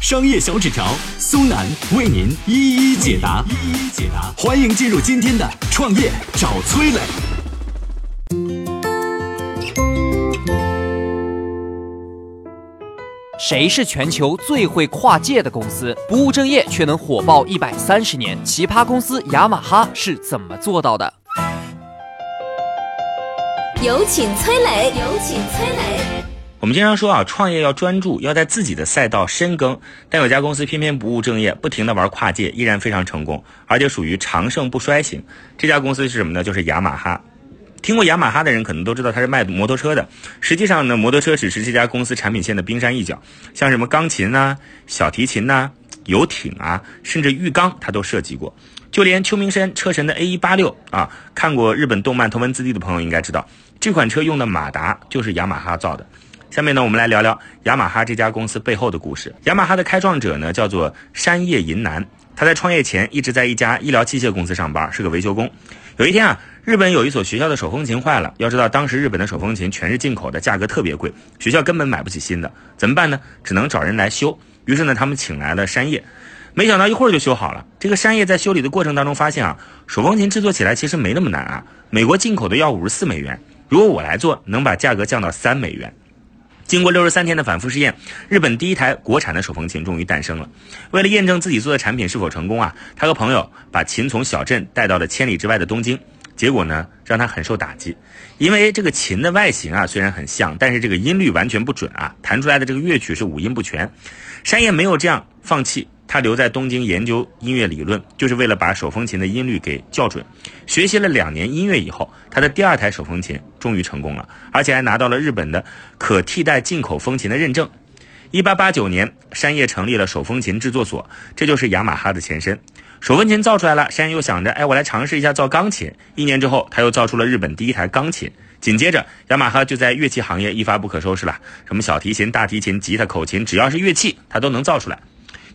商业小纸条苏南为您一一解答，一一解答。欢迎进入今天的创业找崔磊。谁是全球最会跨界的公司？不务正业却能火爆一百三十年？奇葩公司雅马哈是怎么做到的？有请崔磊，有请崔磊。我们经常说啊，创业要专注，要在自己的赛道深耕。但有家公司偏偏不务正业，不停的玩跨界，依然非常成功，而且属于长盛不衰型。这家公司是什么呢？就是雅马哈。听过雅马哈的人可能都知道，它是卖摩托车的。实际上呢，摩托车只是这家公司产品线的冰山一角，像什么钢琴呐、小提琴呐、游艇啊，甚至浴缸，它都设计过。就连秋名山车神的 A 一八六啊，看过日本动漫《头文字 D》的朋友应该知道。这款车用的马达就是雅马哈造的。下面呢，我们来聊聊雅马哈这家公司背后的故事。雅马哈的开创者呢，叫做山叶银男。他在创业前一直在一家医疗器械公司上班，是个维修工。有一天啊，日本有一所学校的手风琴坏了。要知道，当时日本的手风琴全是进口的，价格特别贵，学校根本买不起新的。怎么办呢？只能找人来修。于是呢，他们请来了山叶。没想到一会儿就修好了。这个山叶在修理的过程当中发现啊，手风琴制作起来其实没那么难啊。美国进口的要五十四美元。如果我来做，能把价格降到三美元。经过六十三天的反复试验，日本第一台国产的手风琴终于诞生了。为了验证自己做的产品是否成功啊，他和朋友把琴从小镇带到了千里之外的东京。结果呢，让他很受打击，因为这个琴的外形啊虽然很像，但是这个音律完全不准啊，弹出来的这个乐曲是五音不全。山叶没有这样放弃。他留在东京研究音乐理论，就是为了把手风琴的音律给校准。学习了两年音乐以后，他的第二台手风琴终于成功了，而且还拿到了日本的可替代进口风琴的认证。一八八九年，山叶成立了手风琴制作所，这就是雅马哈的前身。手风琴造出来了，山又想着，哎，我来尝试一下造钢琴。一年之后，他又造出了日本第一台钢琴。紧接着，雅马哈就在乐器行业一发不可收拾了，什么小提琴、大提琴、吉他、口琴，只要是乐器，他都能造出来。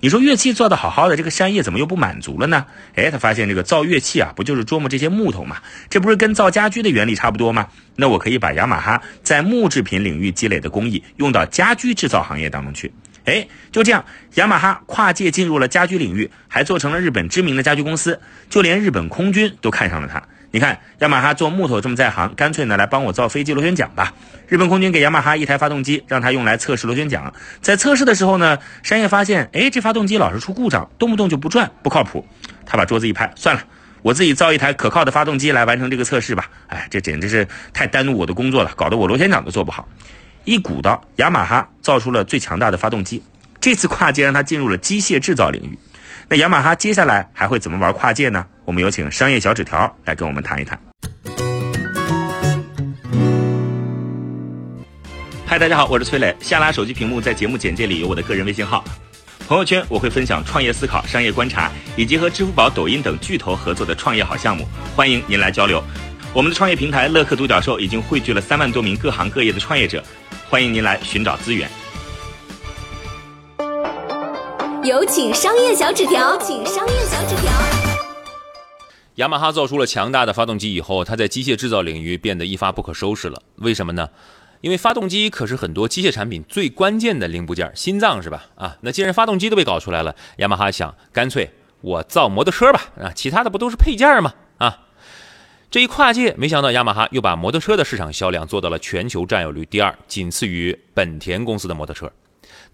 你说乐器做的好好的，这个山叶怎么又不满足了呢？哎，他发现这个造乐器啊，不就是琢磨这些木头嘛？这不是跟造家居的原理差不多吗？那我可以把雅马哈在木制品领域积累的工艺用到家居制造行业当中去。哎，就这样，雅马哈跨界进入了家居领域，还做成了日本知名的家居公司，就连日本空军都看上了它。你看，雅马哈做木头这么在行，干脆呢来帮我造飞机螺旋桨吧。日本空军给雅马哈一台发动机，让他用来测试螺旋桨。在测试的时候呢，山叶发现，哎，这发动机老是出故障，动不动就不转，不靠谱。他把桌子一拍，算了，我自己造一台可靠的发动机来完成这个测试吧。哎，这简直是太耽误我的工作了，搞得我螺旋桨都做不好。一鼓捣，雅马哈造出了最强大的发动机。这次跨界让他进入了机械制造领域。那雅马哈接下来还会怎么玩跨界呢？我们有请商业小纸条来跟我们谈一谈。嗨，大家好，我是崔磊。下拉手机屏幕，在节目简介里有我的个人微信号。朋友圈我会分享创业思考、商业观察，以及和支付宝、抖音等巨头合作的创业好项目，欢迎您来交流。我们的创业平台乐客独角兽已经汇聚了三万多名各行各业的创业者，欢迎您来寻找资源。有请商业小纸条，请商业小纸条。雅马哈造出了强大的发动机以后，它在机械制造领域变得一发不可收拾了。为什么呢？因为发动机可是很多机械产品最关键的零部件，心脏是吧？啊，那既然发动机都被搞出来了，雅马哈想，干脆我造摩托车吧，啊，其他的不都是配件吗？这一跨界，没想到雅马哈又把摩托车的市场销量做到了全球占有率第二，仅次于本田公司的摩托车。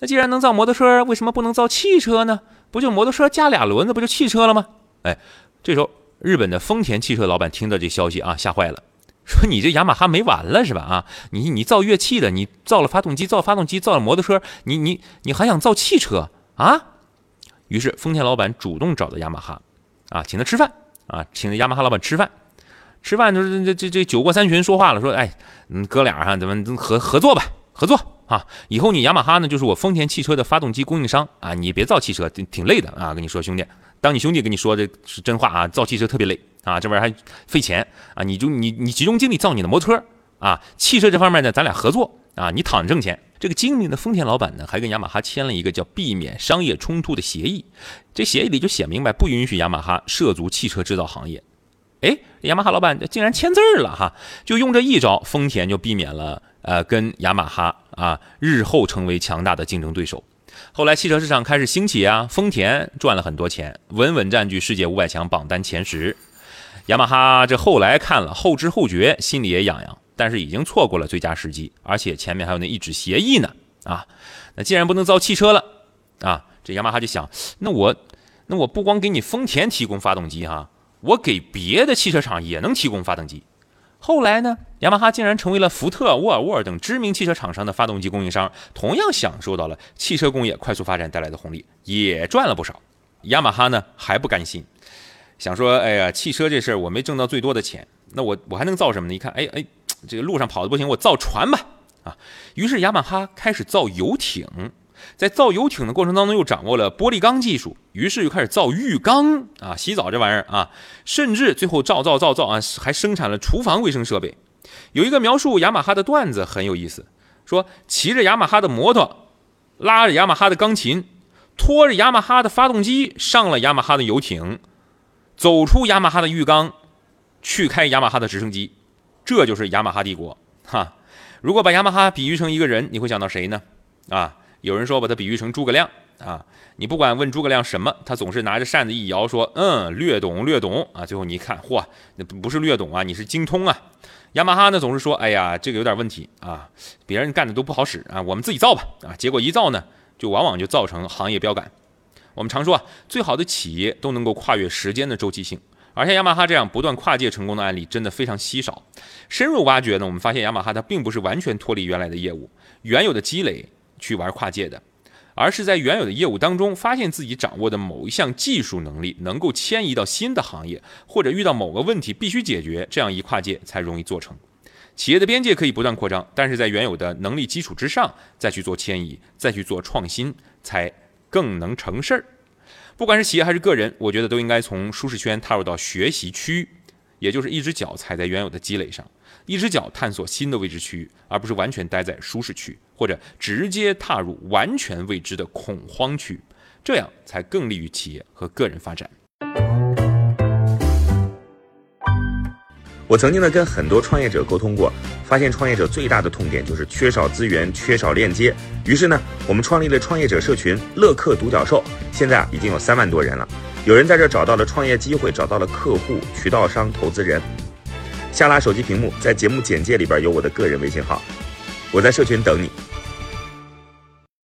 那既然能造摩托车，为什么不能造汽车呢？不就摩托车加俩轮子，不就汽车了吗？哎，这时候日本的丰田汽车老板听到这消息啊，吓坏了，说你这雅马哈没完了是吧？啊，你你造乐器的，你造了发动机，造发动机，造了摩托车，你你你还想造汽车啊？于是丰田老板主动找到雅马哈，啊，请他吃饭啊，请雅马哈老板吃饭，吃饭就是这这这酒过三巡说话了，说哎，嗯，哥俩哈，咱们合合作吧，合作。啊，以后你雅马哈呢，就是我丰田汽车的发动机供应商啊，你别造汽车，挺挺累的啊。跟你说，兄弟，当你兄弟跟你说这是真话啊，造汽车特别累啊，这玩意儿还费钱啊，你就你你集中精力造你的摩托车啊，汽车这方面呢，咱俩合作啊，你躺着挣钱。这个精明的丰田老板呢，还跟雅马哈签了一个叫避免商业冲突的协议，这协议里就写明白，不允许雅马哈涉足汽车制造行业。哎，雅马哈老板竟然签字了哈，就用这一招，丰田就避免了呃跟雅马哈啊日后成为强大的竞争对手。后来汽车市场开始兴起啊，丰田赚了很多钱，稳稳占据世界五百强榜单前十。雅马哈这后来看了后知后觉，心里也痒痒，但是已经错过了最佳时机，而且前面还有那一纸协议呢啊。那既然不能造汽车了啊，这雅马哈就想，那我那我不光给你丰田提供发动机哈。我给别的汽车厂也能提供发动机。后来呢，雅马哈竟然成为了福特、沃尔沃等知名汽车厂商的发动机供应商，同样享受到了汽车工业快速发展带来的红利，也赚了不少。雅马哈呢还不甘心，想说：“哎呀，汽车这事儿我没挣到最多的钱，那我我还能造什么呢？一看，哎哎，这个路上跑的不行，我造船吧。”啊，于是雅马哈开始造游艇。在造游艇的过程当中，又掌握了玻璃钢技术，于是又开始造浴缸啊，洗澡这玩意儿啊，甚至最后造造造造啊，还生产了厨房卫生设备。有一个描述雅马哈的段子很有意思，说骑着雅马哈的摩托，拉着雅马哈的钢琴，拖着雅马哈的发动机上了雅马哈的游艇，走出雅马哈的浴缸，去开雅马哈的直升机，这就是雅马哈帝国哈。如果把雅马哈比喻成一个人，你会想到谁呢？啊？有人说把它比喻成诸葛亮啊，你不管问诸葛亮什么，他总是拿着扇子一摇，说嗯，略懂略懂啊。最后你一看，嚯，那不是略懂啊，你是精通啊。雅马哈呢总是说，哎呀，这个有点问题啊，别人干的都不好使啊，我们自己造吧啊。结果一造呢，就往往就造成行业标杆。我们常说啊，最好的企业都能够跨越时间的周期性，而像雅马哈这样不断跨界成功的案例真的非常稀少。深入挖掘呢，我们发现雅马哈它并不是完全脱离原来的业务，原有的积累。去玩跨界的，而是在原有的业务当中，发现自己掌握的某一项技术能力能够迁移到新的行业，或者遇到某个问题必须解决，这样一跨界才容易做成。企业的边界可以不断扩张，但是在原有的能力基础之上再去做迁移，再去做创新，才更能成事儿。不管是企业还是个人，我觉得都应该从舒适圈踏入到学习区，也就是一只脚踩在原有的积累上。一只脚探索新的未知区域，而不是完全待在舒适区，或者直接踏入完全未知的恐慌区，这样才更利于企业和个人发展。我曾经呢跟很多创业者沟通过，发现创业者最大的痛点就是缺少资源、缺少链接。于是呢，我们创立了创业者社群“乐客独角兽”，现在啊已经有三万多人了。有人在这找到了创业机会，找到了客户、渠道商、投资人。下拉手机屏幕，在节目简介里边有我的个人微信号，我在社群等你。